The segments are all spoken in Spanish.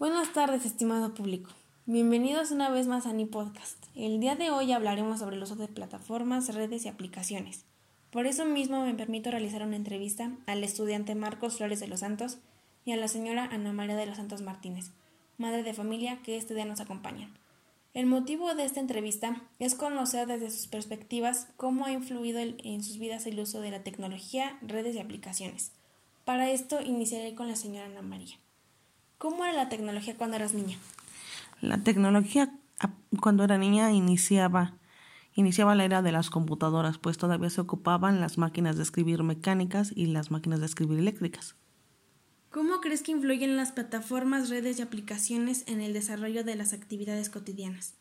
Buenas tardes, estimado público. Bienvenidos una vez más a mi podcast. El día de hoy hablaremos sobre el uso de plataformas, redes y aplicaciones. Por eso mismo me permito realizar una entrevista al estudiante Marcos Flores de los Santos y a la señora Ana María de los Santos Martínez, madre de familia que este día nos acompañan. El motivo de esta entrevista es conocer desde sus perspectivas cómo ha influido en sus vidas el uso de la tecnología, redes y aplicaciones. Para esto iniciaré con la señora Ana María. ¿Cómo era la tecnología cuando eras niña? La tecnología cuando era niña iniciaba iniciaba la era de las computadoras, pues todavía se ocupaban las máquinas de escribir mecánicas y las máquinas de escribir eléctricas. ¿Cómo crees que influyen las plataformas, redes y aplicaciones en el desarrollo de las actividades cotidianas?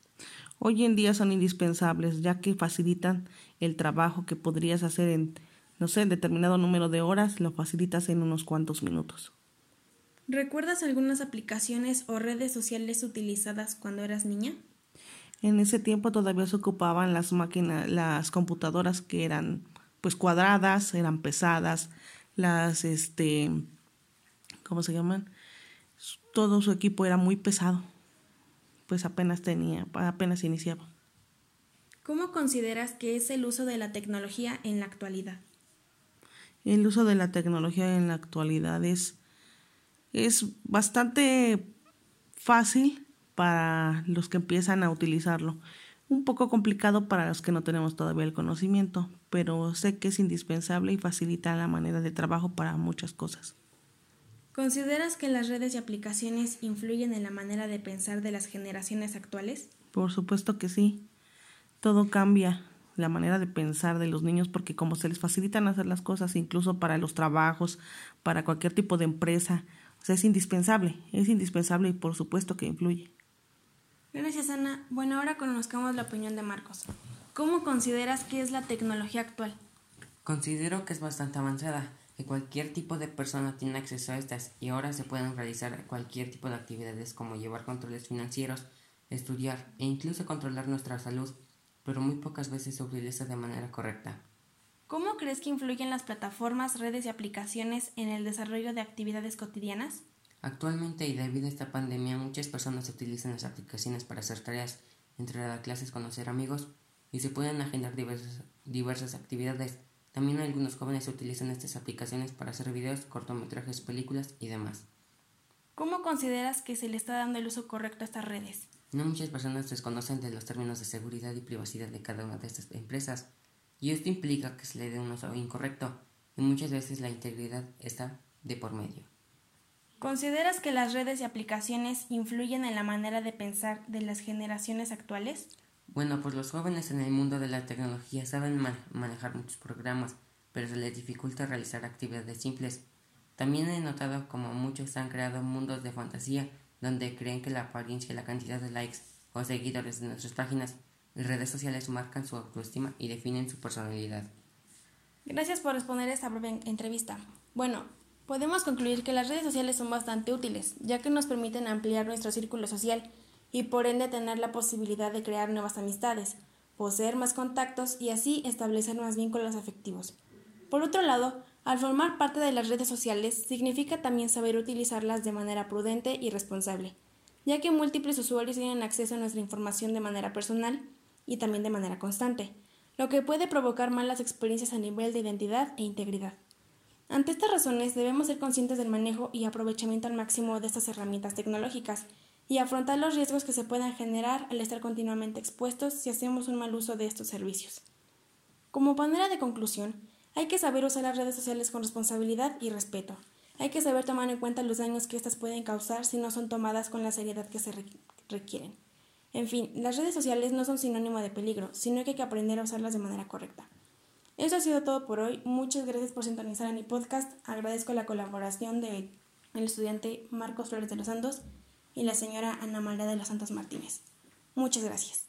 Hoy en día son indispensables, ya que facilitan el trabajo que podrías hacer en, no sé, determinado número de horas, lo facilitas en unos cuantos minutos. ¿Recuerdas algunas aplicaciones o redes sociales utilizadas cuando eras niña? En ese tiempo todavía se ocupaban las máquinas, las computadoras que eran pues cuadradas, eran pesadas, las este ¿cómo se llaman? Todo su equipo era muy pesado. Pues apenas tenía, apenas iniciaba. ¿Cómo consideras que es el uso de la tecnología en la actualidad? El uso de la tecnología en la actualidad es es bastante fácil para los que empiezan a utilizarlo. Un poco complicado para los que no tenemos todavía el conocimiento, pero sé que es indispensable y facilita la manera de trabajo para muchas cosas. ¿Consideras que las redes y aplicaciones influyen en la manera de pensar de las generaciones actuales? Por supuesto que sí. Todo cambia la manera de pensar de los niños porque como se les facilitan hacer las cosas incluso para los trabajos, para cualquier tipo de empresa, o sea, es indispensable, es indispensable y por supuesto que influye. Gracias, Ana. Bueno, ahora conozcamos la opinión de Marcos. ¿Cómo consideras que es la tecnología actual? Considero que es bastante avanzada, que cualquier tipo de persona tiene acceso a estas y ahora se pueden realizar cualquier tipo de actividades como llevar controles financieros, estudiar e incluso controlar nuestra salud, pero muy pocas veces se utiliza de manera correcta. ¿Cómo crees que influyen las plataformas, redes y aplicaciones en el desarrollo de actividades cotidianas? Actualmente y debido a esta pandemia muchas personas utilizan las aplicaciones para hacer tareas, entrar a clases, conocer amigos y se pueden agendar diversas, diversas actividades. También algunos jóvenes utilizan estas aplicaciones para hacer videos, cortometrajes, películas y demás. ¿Cómo consideras que se le está dando el uso correcto a estas redes? No muchas personas desconocen de los términos de seguridad y privacidad de cada una de estas empresas y esto implica que se le dé un uso incorrecto y muchas veces la integridad está de por medio. ¿Consideras que las redes y aplicaciones influyen en la manera de pensar de las generaciones actuales? Bueno, pues los jóvenes en el mundo de la tecnología saben manejar muchos programas, pero se les dificulta realizar actividades simples. También he notado como muchos han creado mundos de fantasía donde creen que la apariencia y la cantidad de likes o seguidores de nuestras páginas las redes sociales marcan su autoestima y definen su personalidad. Gracias por responder esta breve entrevista. Bueno, podemos concluir que las redes sociales son bastante útiles, ya que nos permiten ampliar nuestro círculo social y por ende tener la posibilidad de crear nuevas amistades, poseer más contactos y así establecer más vínculos afectivos. Por otro lado, al formar parte de las redes sociales significa también saber utilizarlas de manera prudente y responsable, ya que múltiples usuarios tienen acceso a nuestra información de manera personal y también de manera constante, lo que puede provocar malas experiencias a nivel de identidad e integridad. Ante estas razones debemos ser conscientes del manejo y aprovechamiento al máximo de estas herramientas tecnológicas y afrontar los riesgos que se puedan generar al estar continuamente expuestos si hacemos un mal uso de estos servicios. Como manera de conclusión, hay que saber usar las redes sociales con responsabilidad y respeto. Hay que saber tomar en cuenta los daños que éstas pueden causar si no son tomadas con la seriedad que se requieren. En fin, las redes sociales no son sinónimo de peligro, sino que hay que aprender a usarlas de manera correcta. Eso ha sido todo por hoy. Muchas gracias por sintonizar a mi podcast. Agradezco la colaboración del estudiante Marcos Flores de los Santos y la señora Ana María de los Santos Martínez. Muchas gracias.